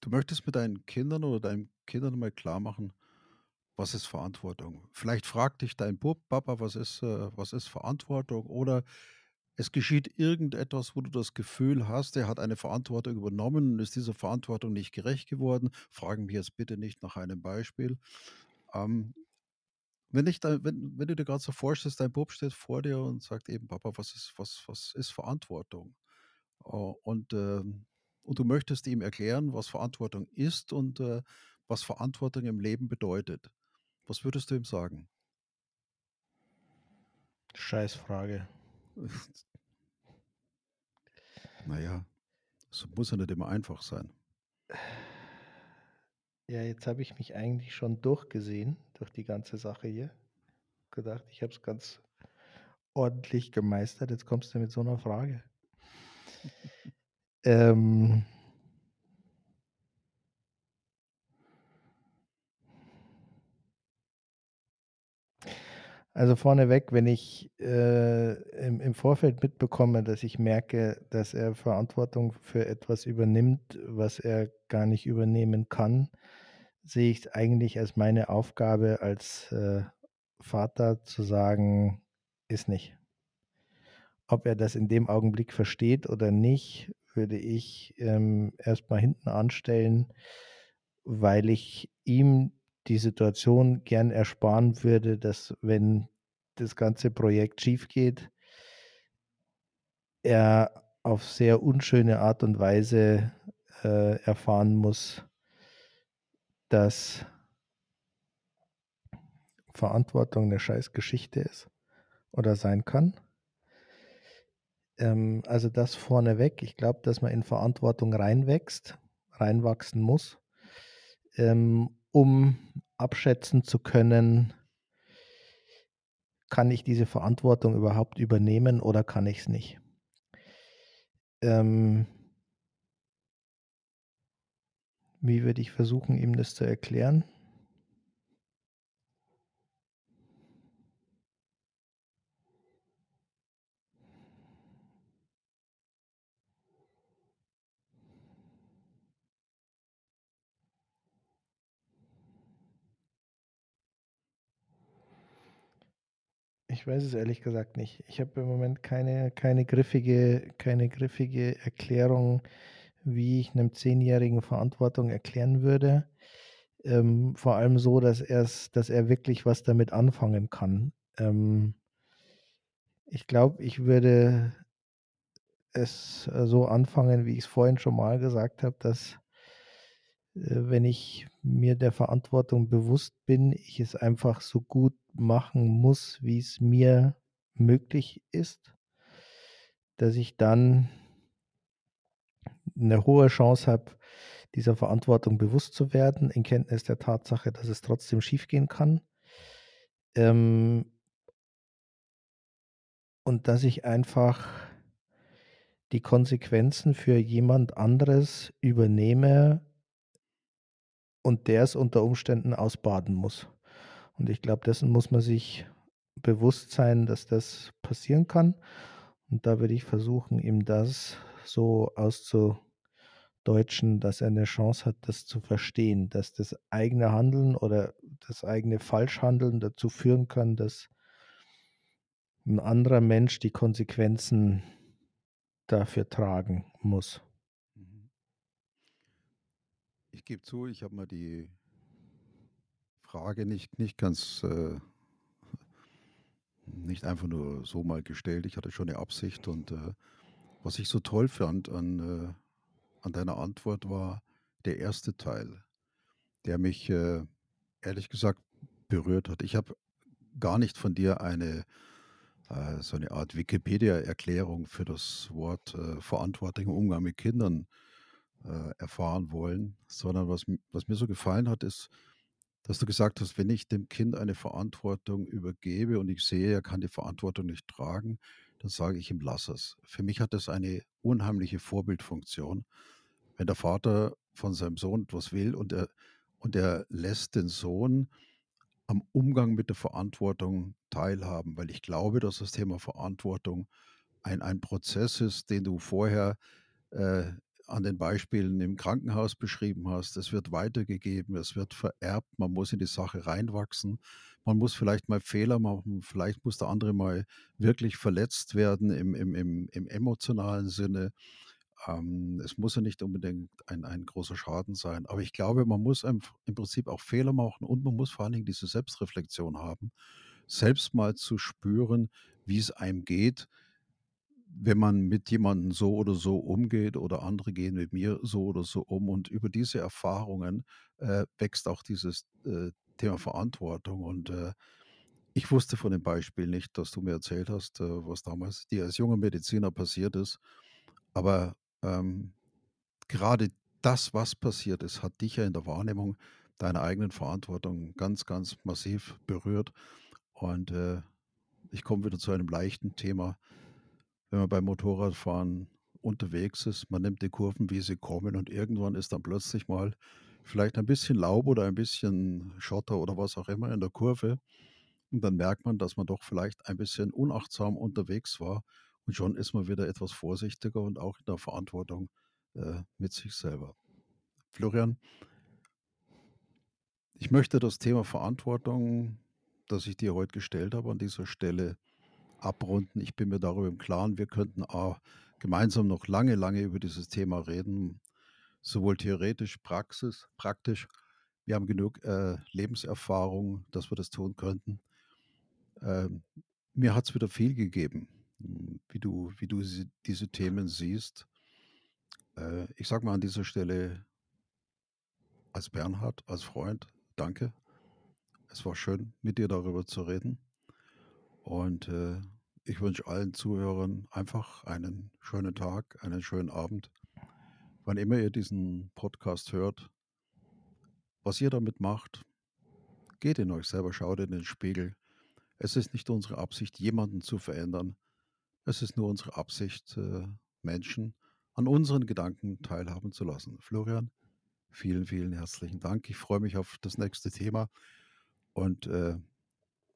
du möchtest mit deinen Kindern oder deinen Kindern mal klar machen, was ist Verantwortung? Vielleicht fragt dich dein Bub, Papa, was ist, äh, was ist Verantwortung? Oder es geschieht irgendetwas, wo du das Gefühl hast, er hat eine Verantwortung übernommen und ist dieser Verantwortung nicht gerecht geworden. Fragen wir jetzt bitte nicht nach einem Beispiel. Ähm, wenn, ich da, wenn, wenn du dir gerade so vorstellst, dein Bub steht vor dir und sagt eben, Papa, was ist, was, was ist Verantwortung? Äh, Und, ähm, und du möchtest ihm erklären, was Verantwortung ist und äh, was Verantwortung im Leben bedeutet. Was würdest du ihm sagen? Scheißfrage. Naja, es muss ja nicht immer einfach sein. Ja, jetzt habe ich mich eigentlich schon durchgesehen durch die ganze Sache hier. Gedacht, ich habe es ganz ordentlich gemeistert. Jetzt kommst du mit so einer Frage. Ähm, also vorneweg, wenn ich äh, im, im Vorfeld mitbekomme, dass ich merke, dass er Verantwortung für etwas übernimmt, was er gar nicht übernehmen kann, sehe ich es eigentlich als meine Aufgabe als äh, Vater zu sagen, ist nicht. Ob er das in dem Augenblick versteht oder nicht, würde ich ähm, erstmal hinten anstellen, weil ich ihm die Situation gern ersparen würde, dass wenn das ganze Projekt schief geht, er auf sehr unschöne Art und Weise äh, erfahren muss, dass Verantwortung eine scheiß Geschichte ist oder sein kann. Ähm, also das vorneweg. Ich glaube, dass man in Verantwortung reinwächst, reinwachsen muss, ähm, um abschätzen zu können, kann ich diese Verantwortung überhaupt übernehmen oder kann ich es nicht. Ähm, wie würde ich versuchen, ihm das zu erklären? Ich weiß es ehrlich gesagt nicht. Ich habe im Moment keine, keine, griffige, keine griffige Erklärung, wie ich einem Zehnjährigen Verantwortung erklären würde. Ähm, vor allem so, dass, er's, dass er wirklich was damit anfangen kann. Ähm, ich glaube, ich würde es äh, so anfangen, wie ich es vorhin schon mal gesagt habe, dass wenn ich mir der Verantwortung bewusst bin, ich es einfach so gut machen muss, wie es mir möglich ist, dass ich dann eine hohe Chance habe, dieser Verantwortung bewusst zu werden, in Kenntnis der Tatsache, dass es trotzdem schiefgehen kann. Ähm, und dass ich einfach die Konsequenzen für jemand anderes übernehme und der es unter Umständen ausbaden muss. Und ich glaube, dessen muss man sich bewusst sein, dass das passieren kann. Und da würde ich versuchen, ihm das so auszudeutschen, dass er eine Chance hat, das zu verstehen, dass das eigene Handeln oder das eigene Falschhandeln dazu führen kann, dass ein anderer Mensch die Konsequenzen dafür tragen muss. Ich gebe zu, ich habe mir die Frage nicht, nicht ganz, äh, nicht einfach nur so mal gestellt. Ich hatte schon eine Absicht und äh, was ich so toll fand an, äh, an deiner Antwort war der erste Teil, der mich äh, ehrlich gesagt berührt hat. Ich habe gar nicht von dir eine äh, so eine Art Wikipedia-Erklärung für das Wort äh, Verantwortung im Umgang mit Kindern äh, erfahren wollen, sondern was, was mir so gefallen hat, ist, dass du gesagt hast, wenn ich dem Kind eine Verantwortung übergebe und ich sehe, er kann die Verantwortung nicht tragen, dann sage ich ihm, lass es. Für mich hat das eine unheimliche Vorbildfunktion. Wenn der Vater von seinem Sohn etwas will und er, und er lässt den Sohn am Umgang mit der Verantwortung teilhaben, weil ich glaube, dass das Thema Verantwortung ein, ein Prozess ist, den du vorher äh, an den Beispielen im Krankenhaus beschrieben hast. Es wird weitergegeben, es wird vererbt, man muss in die Sache reinwachsen, man muss vielleicht mal Fehler machen, vielleicht muss der andere mal wirklich verletzt werden im, im, im, im emotionalen Sinne. Ähm, es muss ja nicht unbedingt ein, ein großer Schaden sein, aber ich glaube, man muss im, im Prinzip auch Fehler machen und man muss vor allen Dingen diese Selbstreflexion haben, selbst mal zu spüren, wie es einem geht, wenn man mit jemandem so oder so umgeht oder andere gehen mit mir so oder so um und über diese Erfahrungen äh, wächst auch dieses äh, Thema Verantwortung und äh, ich wusste von dem Beispiel nicht, dass du mir erzählt hast, äh, was damals dir als junger Mediziner passiert ist. Aber ähm, gerade das, was passiert ist, hat dich ja in der Wahrnehmung deiner eigenen Verantwortung ganz, ganz massiv berührt. Und äh, ich komme wieder zu einem leichten Thema wenn man beim Motorradfahren unterwegs ist, man nimmt die Kurven, wie sie kommen und irgendwann ist dann plötzlich mal vielleicht ein bisschen Laub oder ein bisschen Schotter oder was auch immer in der Kurve und dann merkt man, dass man doch vielleicht ein bisschen unachtsam unterwegs war und schon ist man wieder etwas vorsichtiger und auch in der Verantwortung äh, mit sich selber. Florian, ich möchte das Thema Verantwortung, das ich dir heute gestellt habe, an dieser Stelle abrunden. Ich bin mir darüber im Klaren, wir könnten auch gemeinsam noch lange, lange über dieses Thema reden, sowohl theoretisch, Praxis, praktisch. Wir haben genug äh, Lebenserfahrung, dass wir das tun könnten. Ähm, mir hat es wieder viel gegeben, wie du, wie du diese Themen siehst. Äh, ich sage mal an dieser Stelle als Bernhard, als Freund, danke. Es war schön, mit dir darüber zu reden. Und äh, ich wünsche allen Zuhörern einfach einen schönen Tag, einen schönen Abend. Wann immer ihr diesen Podcast hört, was ihr damit macht, geht in euch selber, schaut in den Spiegel. Es ist nicht unsere Absicht, jemanden zu verändern. Es ist nur unsere Absicht, äh, Menschen an unseren Gedanken teilhaben zu lassen. Florian, vielen, vielen herzlichen Dank. Ich freue mich auf das nächste Thema. Und äh,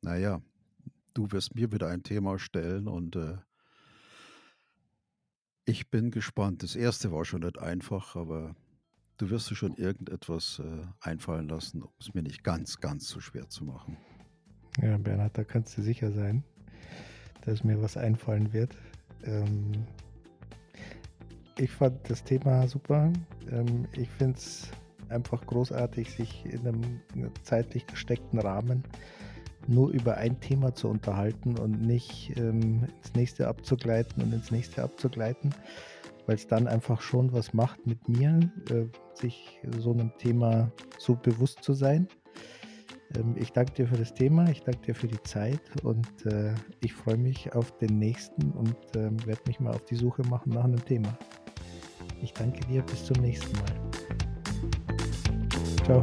naja, du wirst mir wieder ein Thema stellen und äh, ich bin gespannt. Das erste war schon nicht einfach, aber du wirst dir schon irgendetwas äh, einfallen lassen, um es mir nicht ganz, ganz so schwer zu machen. Ja, Bernhard, da kannst du sicher sein, dass mir was einfallen wird. Ähm, ich fand das Thema super. Ähm, ich finde es einfach großartig, sich in einem zeitlich gesteckten Rahmen nur über ein Thema zu unterhalten und nicht ähm, ins nächste abzugleiten und ins nächste abzugleiten, weil es dann einfach schon was macht mit mir, äh, sich so einem Thema so bewusst zu sein. Ähm, ich danke dir für das Thema, ich danke dir für die Zeit und äh, ich freue mich auf den nächsten und äh, werde mich mal auf die Suche machen nach einem Thema. Ich danke dir, bis zum nächsten Mal. Ciao.